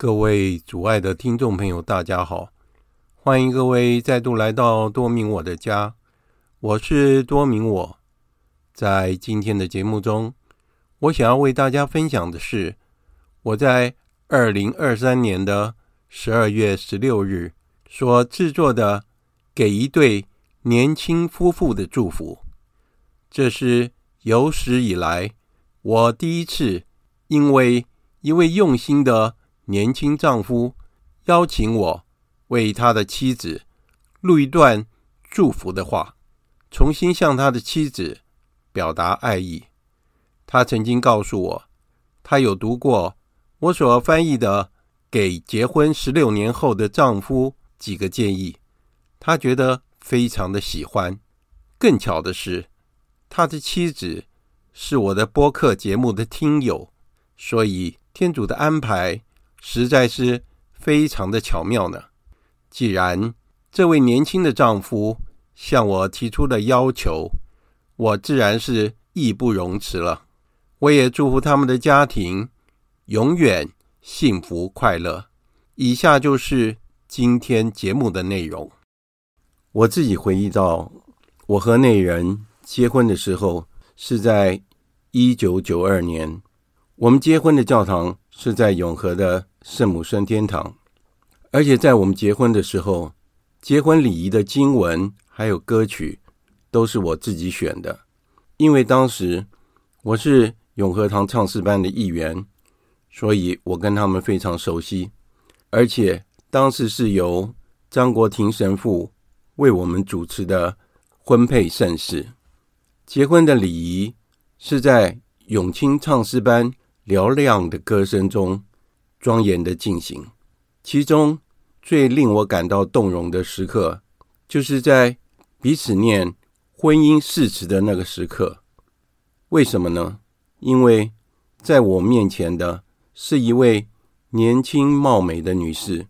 各位主爱的听众朋友，大家好！欢迎各位再度来到多明我的家，我是多明我。在今天的节目中，我想要为大家分享的是我在二零二三年的十二月十六日所制作的《给一对年轻夫妇的祝福》。这是有史以来我第一次因为一位用心的年轻丈夫邀请我为他的妻子录一段祝福的话，重新向他的妻子表达爱意。他曾经告诉我，他有读过我所翻译的《给结婚十六年后的丈夫几个建议》，他觉得非常的喜欢。更巧的是，他的妻子是我的播客节目的听友，所以天主的安排。实在是非常的巧妙呢。既然这位年轻的丈夫向我提出了要求，我自然是义不容辞了。我也祝福他们的家庭永远幸福快乐。以下就是今天节目的内容。我自己回忆到，我和那人结婚的时候是在一九九二年，我们结婚的教堂是在永和的。圣母升天堂，而且在我们结婚的时候，结婚礼仪的经文还有歌曲都是我自己选的，因为当时我是永和堂唱诗班的一员，所以我跟他们非常熟悉。而且当时是由张国庭神父为我们主持的婚配盛事，结婚的礼仪是在永清唱诗班嘹亮的歌声中。庄严的进行，其中最令我感到动容的时刻，就是在彼此念婚姻誓词的那个时刻。为什么呢？因为在我面前的是一位年轻貌美的女士，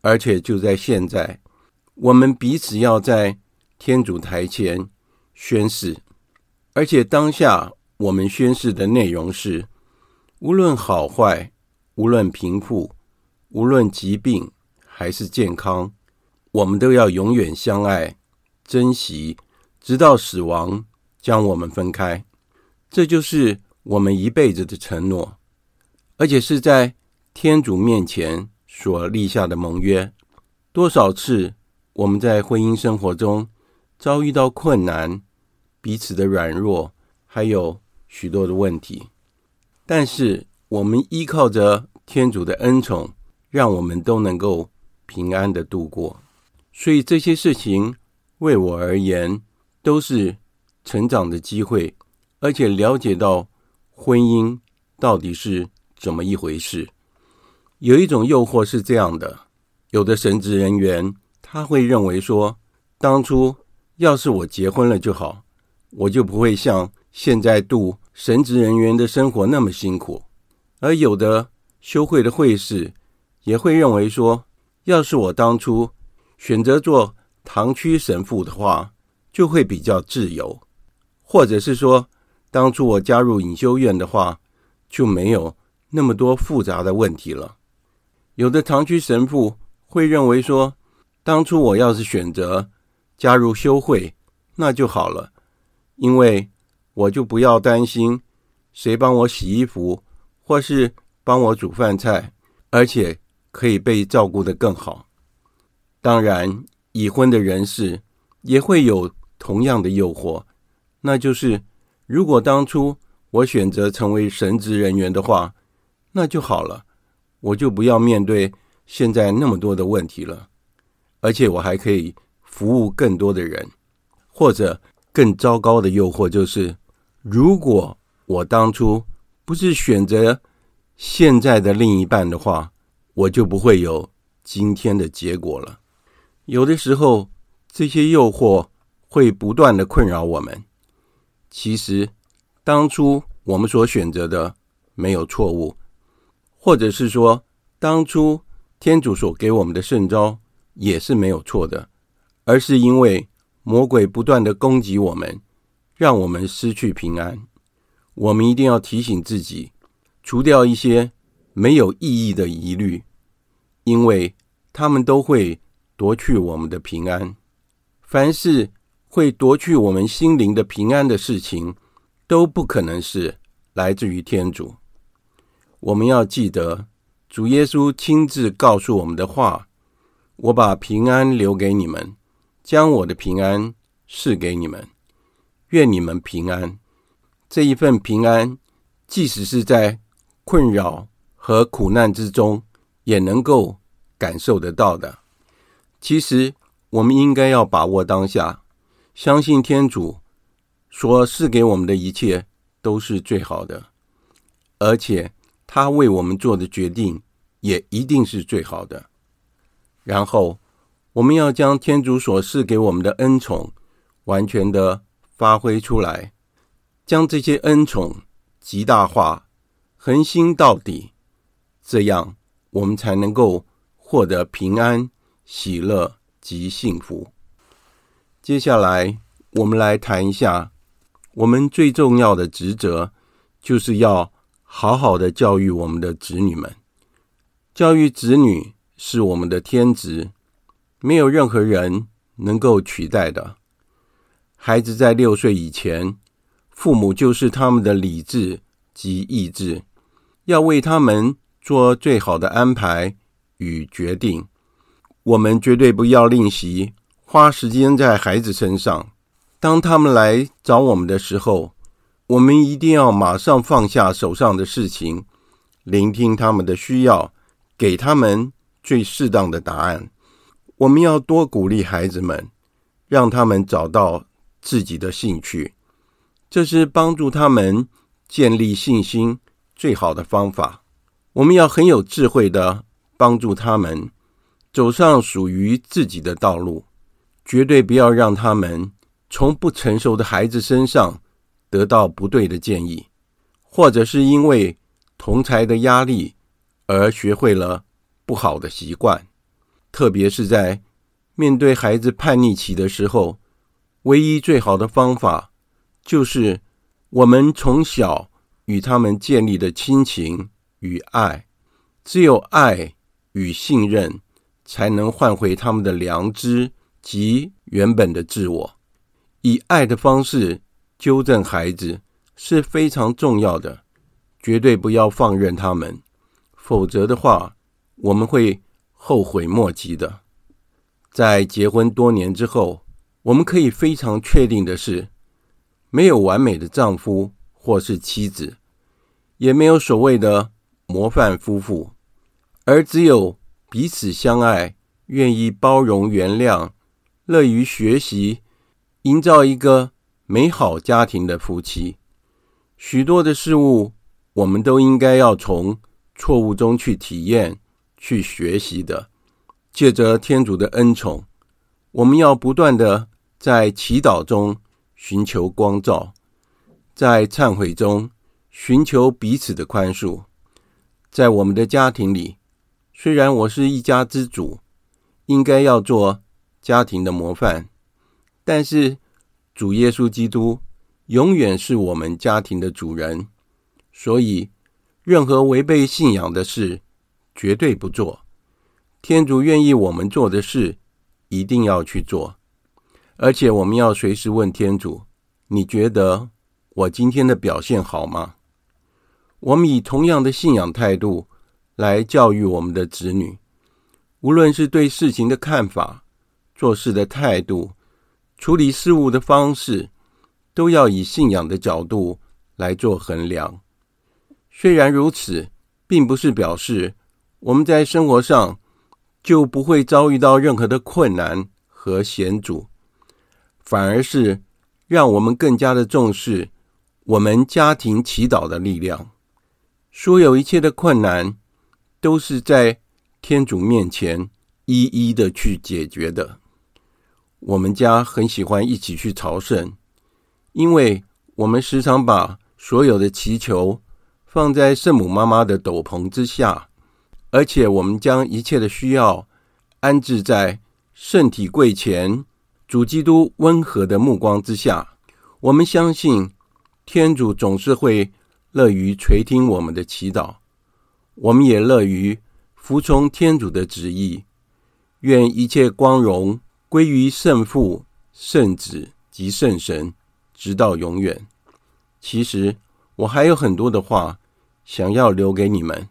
而且就在现在，我们彼此要在天主台前宣誓，而且当下我们宣誓的内容是：无论好坏。无论贫富，无论疾病还是健康，我们都要永远相爱、珍惜，直到死亡将我们分开。这就是我们一辈子的承诺，而且是在天主面前所立下的盟约。多少次我们在婚姻生活中遭遇到困难，彼此的软弱，还有许多的问题，但是。我们依靠着天主的恩宠，让我们都能够平安的度过。所以这些事情为我而言都是成长的机会，而且了解到婚姻到底是怎么一回事。有一种诱惑是这样的：有的神职人员他会认为说，当初要是我结婚了就好，我就不会像现在度神职人员的生活那么辛苦。而有的修会的会士也会认为说，要是我当初选择做堂区神父的话，就会比较自由；或者是说，当初我加入隐修院的话，就没有那么多复杂的问题了。有的堂区神父会认为说，当初我要是选择加入修会，那就好了，因为我就不要担心谁帮我洗衣服。或是帮我煮饭菜，而且可以被照顾得更好。当然，已婚的人士也会有同样的诱惑，那就是如果当初我选择成为神职人员的话，那就好了，我就不要面对现在那么多的问题了，而且我还可以服务更多的人。或者更糟糕的诱惑就是，如果我当初不是选择现在的另一半的话，我就不会有今天的结果了。有的时候，这些诱惑会不断的困扰我们。其实，当初我们所选择的没有错误，或者是说，当初天主所给我们的圣召也是没有错的，而是因为魔鬼不断的攻击我们，让我们失去平安。我们一定要提醒自己，除掉一些没有意义的疑虑，因为他们都会夺去我们的平安。凡是会夺去我们心灵的平安的事情，都不可能是来自于天主。我们要记得，主耶稣亲自告诉我们的话：“我把平安留给你们，将我的平安赐给你们，愿你们平安。”这一份平安，即使是在困扰和苦难之中，也能够感受得到的。其实，我们应该要把握当下，相信天主所赐给我们的一切都是最好的，而且。他为我们做的决定也一定是最好的。然后，我们要将天主所赐给我们的恩宠完全的发挥出来，将这些恩宠极大化、恒心到底，这样我们才能够获得平安、喜乐及幸福。接下来，我们来谈一下我们最重要的职责，就是要。好好的教育我们的子女们，教育子女是我们的天职，没有任何人能够取代的。孩子在六岁以前，父母就是他们的理智及意志，要为他们做最好的安排与决定。我们绝对不要吝惜花时间在孩子身上。当他们来找我们的时候，我们一定要马上放下手上的事情，聆听他们的需要，给他们最适当的答案。我们要多鼓励孩子们，让他们找到自己的兴趣，这是帮助他们建立信心最好的方法。我们要很有智慧的帮助他们走上属于自己的道路，绝对不要让他们从不成熟的孩子身上。得到不对的建议，或者是因为同才的压力而学会了不好的习惯，特别是在面对孩子叛逆期的时候，唯一最好的方法就是我们从小与他们建立的亲情与爱，只有爱与信任，才能换回他们的良知及原本的自我，以爱的方式。纠正孩子是非常重要的，绝对不要放任他们，否则的话，我们会后悔莫及的。在结婚多年之后，我们可以非常确定的是，没有完美的丈夫或是妻子，也没有所谓的模范夫妇，而只有彼此相爱、愿意包容、原谅、乐于学习，营造一个。美好家庭的夫妻，许多的事物，我们都应该要从错误中去体验、去学习的。借着天主的恩宠，我们要不断的在祈祷中寻求光照，在忏悔中寻求彼此的宽恕。在我们的家庭里，虽然我是一家之主，应该要做家庭的模范，但是。主耶稣基督永远是我们家庭的主人，所以任何违背信仰的事绝对不做。天主愿意我们做的事，一定要去做，而且我们要随时问天主：“你觉得我今天的表现好吗？”我们以同样的信仰态度来教育我们的子女，无论是对事情的看法、做事的态度。处理事务的方式，都要以信仰的角度来做衡量。虽然如此，并不是表示我们在生活上就不会遭遇到任何的困难和险阻，反而是让我们更加的重视我们家庭祈祷的力量。所有一切的困难，都是在天主面前一一的去解决的。我们家很喜欢一起去朝圣，因为我们时常把所有的祈求放在圣母妈妈的斗篷之下，而且我们将一切的需要安置在圣体柜前，主基督温和的目光之下。我们相信天主总是会乐于垂听我们的祈祷。我们也乐于服从天主的旨意。愿一切光荣归于圣父、圣子及圣神，直到永远。其实我还有很多的话想要留给你们，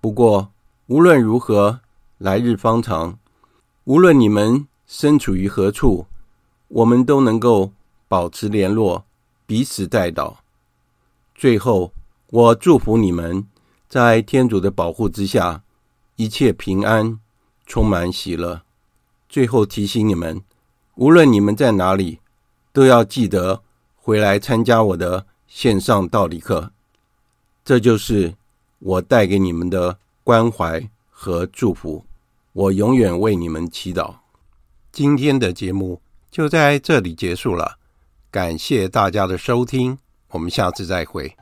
不过无论如何，来日方长。无论你们身处于何处，我们都能够保持联络，彼此代祷。最后，我祝福你们在天主的保护之下，一切平安，充满喜乐。最后提醒你们，无论你们在哪里，都要记得回来参加我的线上道理课。这就是我带给你们的关怀和祝福。我永远为你们祈祷。今天的节目就在这里结束了，感谢大家的收听，我们下次再会。